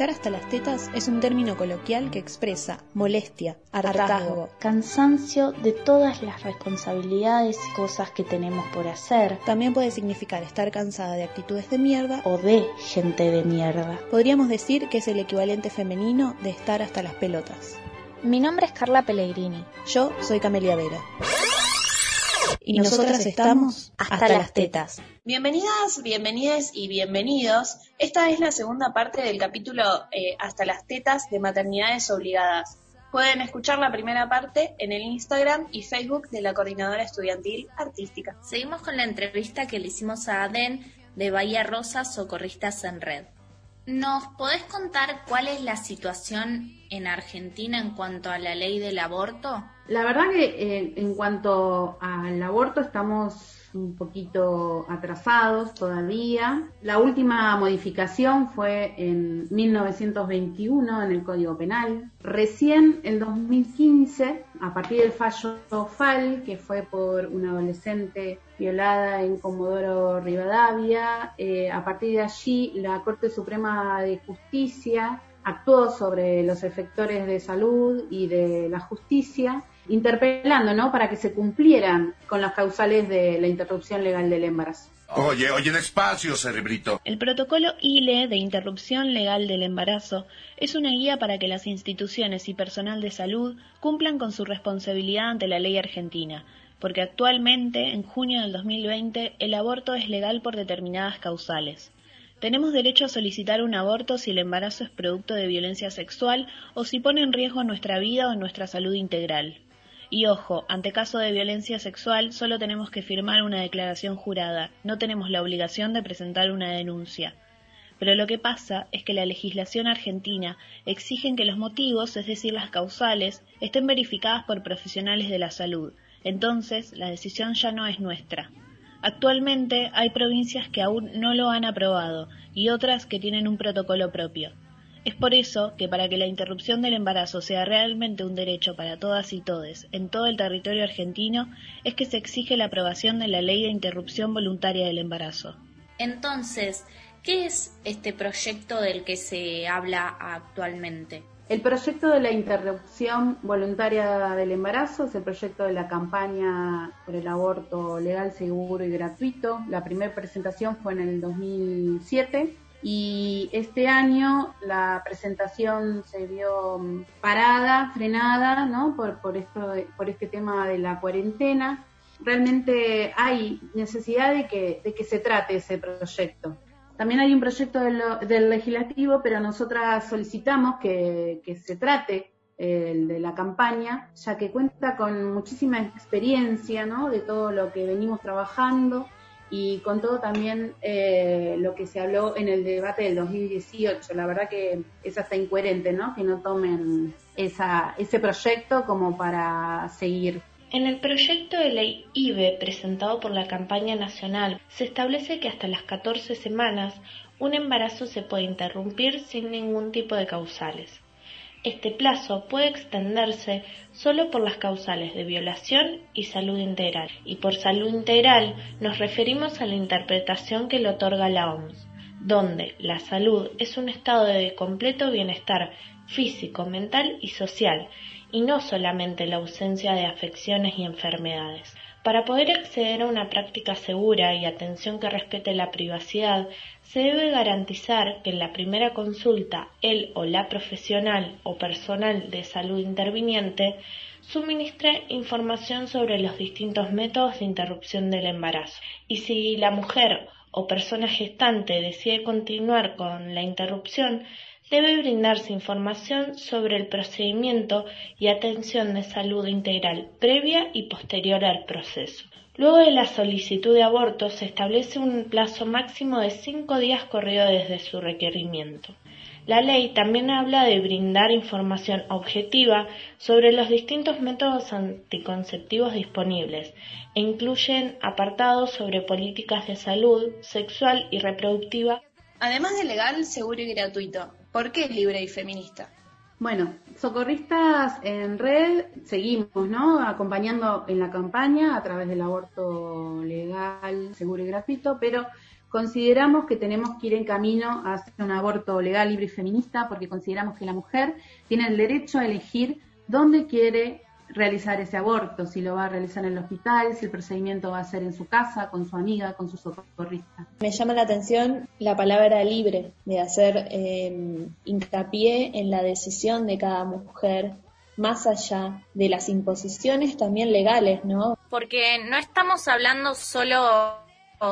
Estar hasta las tetas es un término coloquial que expresa molestia, hartazgo, cansancio de todas las responsabilidades y cosas que tenemos por hacer. También puede significar estar cansada de actitudes de mierda o de gente de mierda. Podríamos decir que es el equivalente femenino de estar hasta las pelotas. Mi nombre es Carla Pellegrini. Yo soy Camelia Vera y, nosotras, estamos hasta, las tetas. Bienvenidas, bienvenides y bienvenidos. Esta es la segunda parte del capítulo eh, Hasta las tetas de maternidades obligadas. Pueden escuchar la primera parte en el Instagram y Facebook de la Coordinadora Estudiantil Artística. Seguimos con la entrevista que le hicimos a Aden de Bahía Rosa, Socorristas en Red. ¿Nos podés contar cuál es la situación en Argentina en cuanto a la ley del aborto? La verdad que eh, en cuanto al aborto estamos un poquito atrasados todavía. La última modificación fue en 1921 en el Código Penal. Recién en 2015, a partir del fallo FAL, que fue por una adolescente violada en Comodoro Rivadavia, eh, a partir de allí la Corte Suprema de Justicia actuó sobre los efectores de salud y de la justicia interpelando, ¿no? Para que se cumplieran con las causales de la interrupción legal del embarazo. Oye, oye, despacio, cerebrito. El protocolo ILE de interrupción legal del embarazo es una guía para que las instituciones y personal de salud cumplan con su responsabilidad ante la ley argentina, porque actualmente, en junio del 2020, el aborto es legal por determinadas causales. Tenemos derecho a solicitar un aborto si el embarazo es producto de violencia sexual o si pone en riesgo nuestra vida o nuestra salud integral. Y ojo, ante caso de violencia sexual solo tenemos que firmar una declaración jurada, no tenemos la obligación de presentar una denuncia. Pero lo que pasa es que la legislación argentina exige que los motivos, es decir, las causales, estén verificadas por profesionales de la salud. Entonces, la decisión ya no es nuestra. Actualmente hay provincias que aún no lo han aprobado y otras que tienen un protocolo propio. Es por eso que para que la interrupción del embarazo sea realmente un derecho para todas y todes en todo el territorio argentino, es que se exige la aprobación de la Ley de Interrupción Voluntaria del Embarazo. Entonces, ¿qué es este proyecto del que se habla actualmente? El proyecto de la interrupción voluntaria del embarazo es el proyecto de la campaña por el aborto legal, seguro y gratuito. La primera presentación fue en el 2007 y este año la presentación se vio mm, parada, frenada, ¿no? Por, por, esto, por este tema de la cuarentena. Realmente hay necesidad de que, de que se trate ese proyecto. También hay un proyecto del, legislativo, pero nosotras solicitamos que, que se trate el de la campaña, ya que cuenta con muchísima experiencia, ¿no? De todo lo que venimos trabajando y con todo también eh, lo que se habló en el debate del 2018. La verdad que es hasta incoherente, ¿no? Que no tomen esa, ese proyecto como para seguir. En el proyecto de ley IBE presentado por la campaña nacional se establece que hasta las 14 semanas un embarazo se puede interrumpir sin ningún tipo de causales. Este plazo puede extenderse solo por las causales de violación y salud integral, y por salud integral nos referimos a la interpretación que le otorga la OMS, donde la salud es un estado de completo bienestar físico, mental y social, y no solamente la ausencia de afecciones y enfermedades. Para poder acceder a una práctica segura y atención que respete la privacidad, se debe garantizar que en la primera consulta el o la profesional o personal de salud interviniente suministre información sobre los distintos métodos de interrupción del embarazo. Y si la mujer o persona gestante decide continuar con la interrupción, debe brindarse información sobre el procedimiento y atención de salud integral previa y posterior al proceso. Luego de la solicitud de aborto se establece un plazo máximo de cinco días corrido desde su requerimiento. La ley también habla de brindar información objetiva sobre los distintos métodos anticonceptivos disponibles e incluyen apartados sobre políticas de salud sexual y reproductiva. Además de legal, seguro y gratuito, ¿por qué libre y feminista? Bueno, socorristas en red seguimos, ¿no? Acompañando en la campaña a través del aborto legal, seguro y gratuito, pero consideramos que tenemos que ir en camino a hacer un aborto legal, libre y feminista, porque consideramos que la mujer tiene el derecho a elegir dónde quiere realizar ese aborto, si lo va a realizar en el hospital, si el procedimiento va a ser en su casa, con su amiga, con su socorrista. Me llama la atención la palabra libre, de hacer eh, hincapié en la decisión de cada mujer más allá de las imposiciones también legales, ¿no? Porque no estamos hablando solo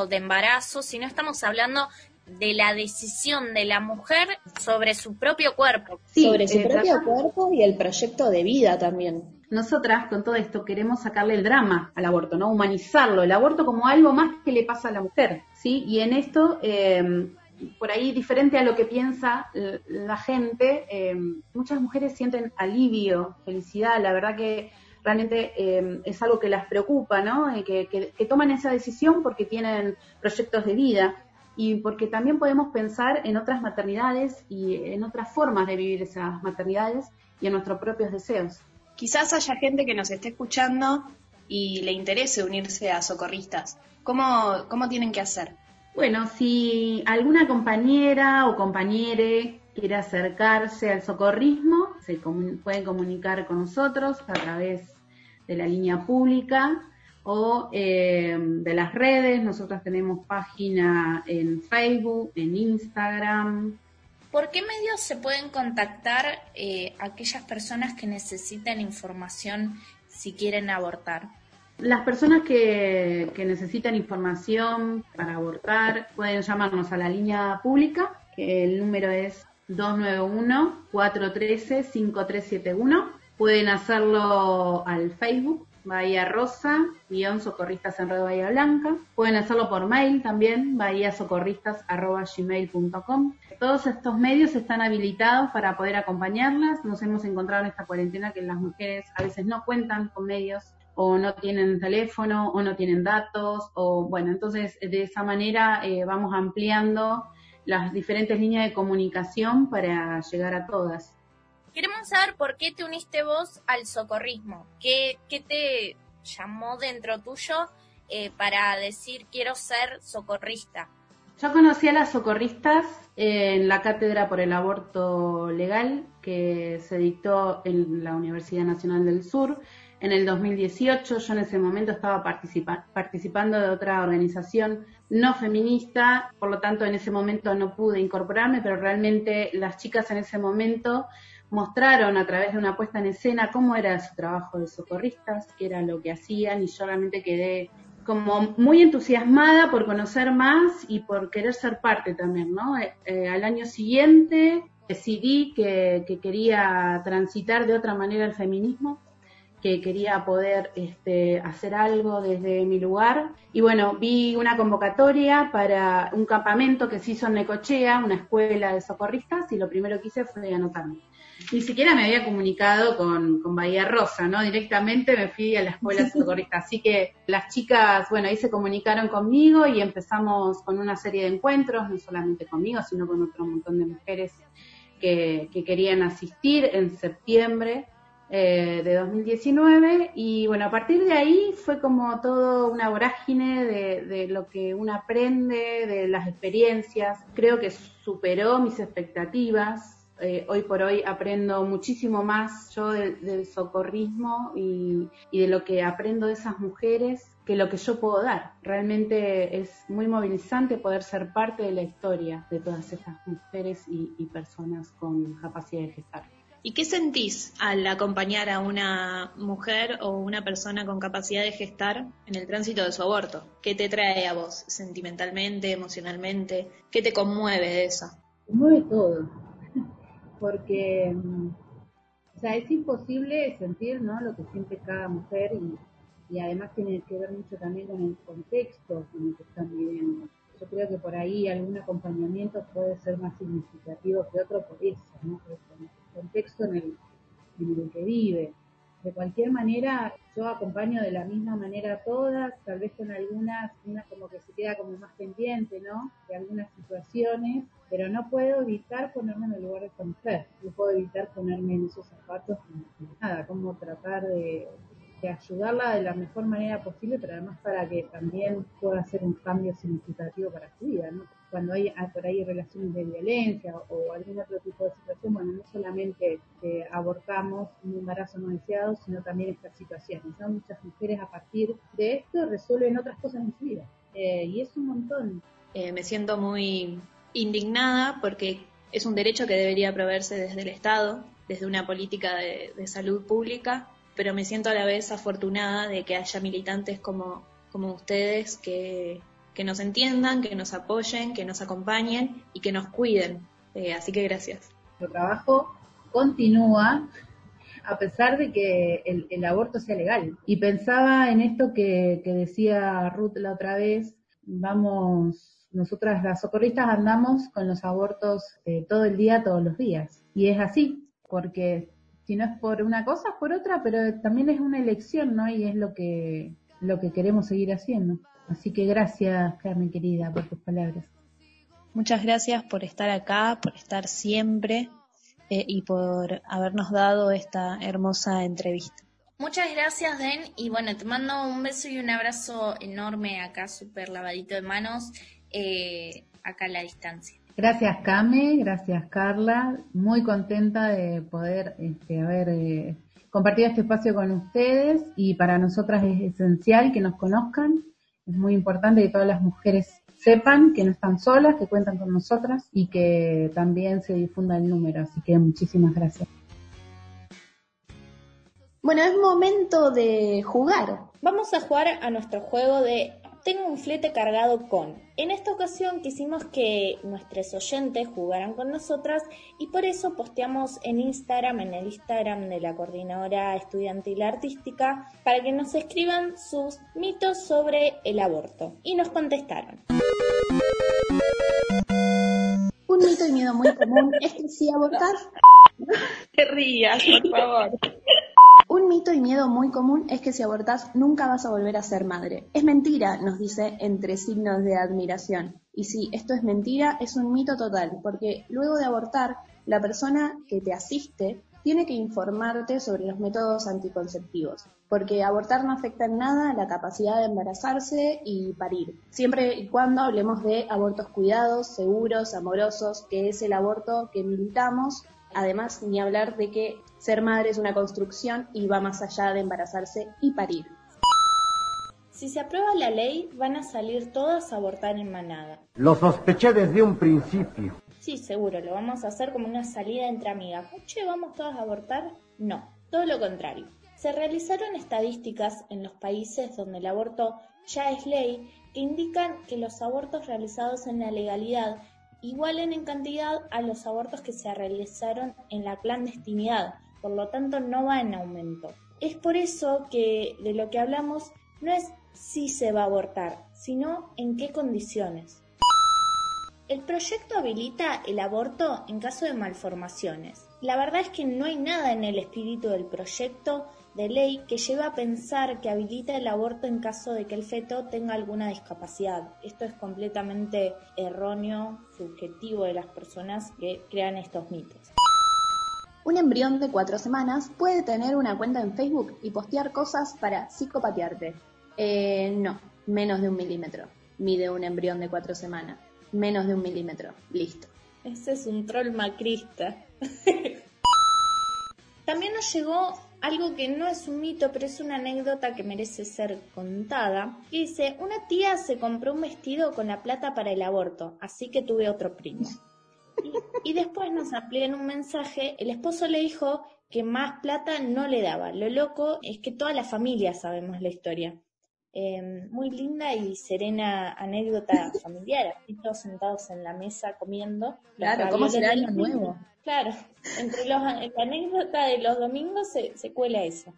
de embarazo, sino estamos hablando de la decisión de la mujer sobre su propio cuerpo. sobre su propio cuerpo y el proyecto de vida también. Nosotras con todo esto queremos sacarle el drama al aborto, ¿no? Humanizarlo, el aborto como algo más que le pasa a la mujer, ¿sí? Y en esto, eh, por ahí diferente a lo que piensa la gente, eh, muchas mujeres sienten alivio, felicidad, la verdad que realmente eh, es algo que las preocupa, ¿no? Que, que, toman esa decisión porque tienen proyectos de vida y porque también podemos pensar en otras maternidades y en otras formas de vivir esas maternidades y en nuestros propios deseos. Quizás haya gente que nos esté escuchando y le interese unirse a socorristas. ¿Cómo, cómo tienen que hacer? Bueno, si alguna compañera o compañere quiere acercarse al socorrismo, se pueden comunicar con nosotros a través de la línea pública o eh, de las redes. Nosotros tenemos página en Facebook, en Instagram, ¿Por qué medios se pueden contactar eh, aquellas personas que necesitan información si quieren abortar? Las personas que, que, necesitan información para abortar pueden llamarnos a la línea pública, que el número es 291-413-5371. Pueden hacerlo al Facebook Bahía Rosa, guion socorristas en Red Bahía Blanca. Pueden hacerlo por mail también, bahiasocorristas.gmail.com. Todos estos medios están habilitados para poder acompañarlas. Nos hemos encontrado en esta cuarentena que las mujeres a veces no cuentan con medios o no tienen teléfono o no tienen datos o bueno, entonces de esa manera eh, vamos ampliando las diferentes líneas de comunicación para llegar a todas. Queremos saber por qué te uniste vos al socorrismo, qué, qué te llamó dentro tuyo eh, para decir quiero ser socorrista. Yo conocí a las socorristas en la cátedra por el aborto legal que se dictó en la Universidad Nacional del Sur en el 2018. Yo en ese momento estaba participando de otra organización no feminista, por lo tanto en ese momento no pude incorporarme, pero realmente las chicas en ese momento mostraron a través de una puesta en escena cómo era su trabajo de socorristas, qué era lo que hacían y yo realmente quedé como muy entusiasmada por conocer más y por querer ser parte también, ¿no? Eh, eh, al año siguiente decidí que, que, quería transitar de otra manera el feminismo, que quería poder este, hacer algo desde mi lugar. Y bueno, vi una convocatoria para un campamento que se hizo en Necochea, una escuela de socorristas, y lo primero que hice fue anotarme ni siquiera me había comunicado con, con Bahía Rosa, ¿no? Directamente me fui a la escuela socorrista. Así que las chicas, bueno, ahí se comunicaron conmigo y empezamos con una serie de encuentros, no solamente conmigo, sino con otro montón de mujeres que, que querían asistir en septiembre eh, de 2019 y bueno, a partir de ahí fue como todo una vorágine de, de, lo que uno aprende, de las experiencias. Creo que superó mis expectativas. Eh, hoy por hoy aprendo muchísimo más yo del, socorrismo y, de lo que aprendo de esas mujeres que lo que yo puedo dar. Realmente es muy movilizante poder ser parte de la historia de todas esas mujeres y, y personas con capacidad de gestar. ¿Y qué sentís al acompañar a una mujer o una persona con capacidad de gestar en el tránsito de su aborto? ¿Qué te trae a vos sentimentalmente, emocionalmente? ¿Qué te conmueve de eso? Mueve todo porque mm, o sea, es imposible sentir ¿no? lo que siente cada mujer y, y además tiene que ver mucho también con el contexto en el que están viviendo. Yo creo que por ahí algún acompañamiento puede ser más significativo que otro por eso, ¿no? por el contexto en el, en el que vive. De cualquier manera, yo acompaño de la misma manera a todas, tal vez con algunas, una como que se queda como más pendiente, ¿no? De algunas situaciones, pero no puedo evitar ponerme en el lugar de esta mujer, no puedo evitar ponerme en esos zapatos, nada, como tratar de, ayudarla de la mejor manera posible, pero además para que también pueda hacer un cambio significativo para su vida. Cuando hay ah, por ahí relaciones de violencia o, algún otro tipo de situación, bueno, no solamente abortamos un embarazo no deseado, sino también estas situaciones. Muchas mujeres a partir de esto resuelven otras cosas en su vida, eh, y es un montón. Eh, me siento muy indignada porque es un derecho que debería proveerse desde el Estado, desde una política de salud pública, pero me siento a la vez afortunada de que haya militantes como, como ustedes que, nos entiendan, que nos apoyen, que nos acompañen y que nos cuiden. Eh, así que gracias. Nuestro trabajo continúa a pesar de que el, aborto sea legal. Y pensaba en esto que, decía Ruth la otra vez, vamos, nosotras las socorristas andamos con los abortos eh, todo el día, todos los días. Y es así, porque si no es por una cosa, es por otra, pero también es una elección, ¿no? Y es lo que, lo que queremos seguir haciendo. Así que gracias, Carmen querida, por tus palabras. Muchas gracias por estar acá, por estar siempre eh, y por habernos dado esta hermosa entrevista. Muchas gracias, Den. Y bueno, te mando un beso y un abrazo enorme acá, súper lavadito de manos, eh, acá a la distancia. Gracias Came, gracias Carla, muy contenta de poder este, haber eh, compartido este espacio con ustedes y para nosotras es esencial que nos conozcan, es muy importante que todas las mujeres sepan que no están solas, que cuentan con nosotras y que también se difunda el número, así que muchísimas gracias. Bueno, es momento de jugar. Vamos a jugar a nuestro juego de tengo un flete cargado con. En esta ocasión quisimos que nuestros oyentes jugaran con nosotras y por eso posteamos en Instagram, en el Instagram de la Coordinadora Estudiantil Artística, para que nos escriban sus mitos sobre el aborto. Y nos contestaron. Un mito y miedo muy común es que si abortas... Te rías, por favor. Un mito y miedo muy común es que si abortás nunca vas a volver a ser madre. Es mentira, nos dice entre signos de admiración. Y si esto es mentira, es un mito total, porque luego de abortar, la persona que te asiste tiene que informarte sobre los métodos anticonceptivos, porque abortar no afecta en nada la capacidad de embarazarse y parir, siempre y cuando hablemos de abortos cuidados, seguros, amorosos, que es el aborto que militamos Además, ni hablar de que ser madre es una construcción y va más allá de embarazarse y parir. Si se aprueba la ley, van a salir todas a abortar en manada. Lo sospeché desde un principio. Sí, seguro, lo vamos a hacer como una salida entre amigas. Che, ¿vamos todas a abortar? No, todo lo contrario. Se realizaron estadísticas en los países donde el aborto ya es ley que indican que los abortos realizados en la legalidad igualen en cantidad a los abortos que se realizaron en la clandestinidad, por lo tanto no va en aumento. Es por eso que de lo que hablamos no es si se va a abortar, sino en qué condiciones. El proyecto habilita el aborto en caso de malformaciones. La verdad es que no hay nada en el espíritu del proyecto de ley que lleva a pensar que habilita el aborto en caso de que el feto tenga alguna discapacidad. Esto es completamente erróneo, subjetivo de las personas que crean estos mitos. Un embrión de cuatro semanas puede tener una cuenta en Facebook y postear cosas para psicopatearte. Eh, no, menos de un milímetro. Mide un embrión de cuatro semanas. Menos de un milímetro. Listo. Ese es un troll macrista. También nos llegó algo que no es un mito, pero es una anécdota que merece ser contada. dice, una tía se compró un vestido con la plata para el aborto, así que tuve otro primo. Y, después nos amplían un mensaje, el esposo le dijo que más plata no le daba. Lo loco es que toda la familia sabemos la historia. Em, muy linda y serena anécdota familiar, así todos sentados en la mesa comiendo. Claro, ¿cómo será año nuevo? Claro, entre los, la anécdota de los domingos se, se cuela eso.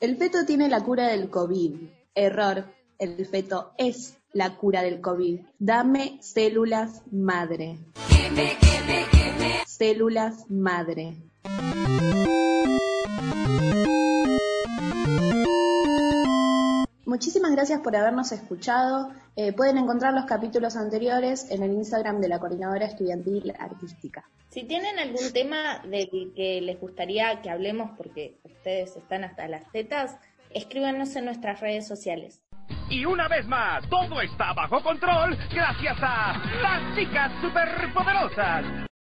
El feto tiene la cura del COVID. Error, el feto es la cura del COVID. Dame células madre. Células madre. Muchísimas gracias por habernos escuchado. Eh, pueden encontrar los capítulos anteriores en el Instagram de la Coordinadora Estudiantil Artística. Si tienen algún tema del que les gustaría que hablemos, porque ustedes están hasta las tetas, escríbanos en nuestras redes sociales. Y una vez más, todo está bajo control gracias a las chicas superpoderosas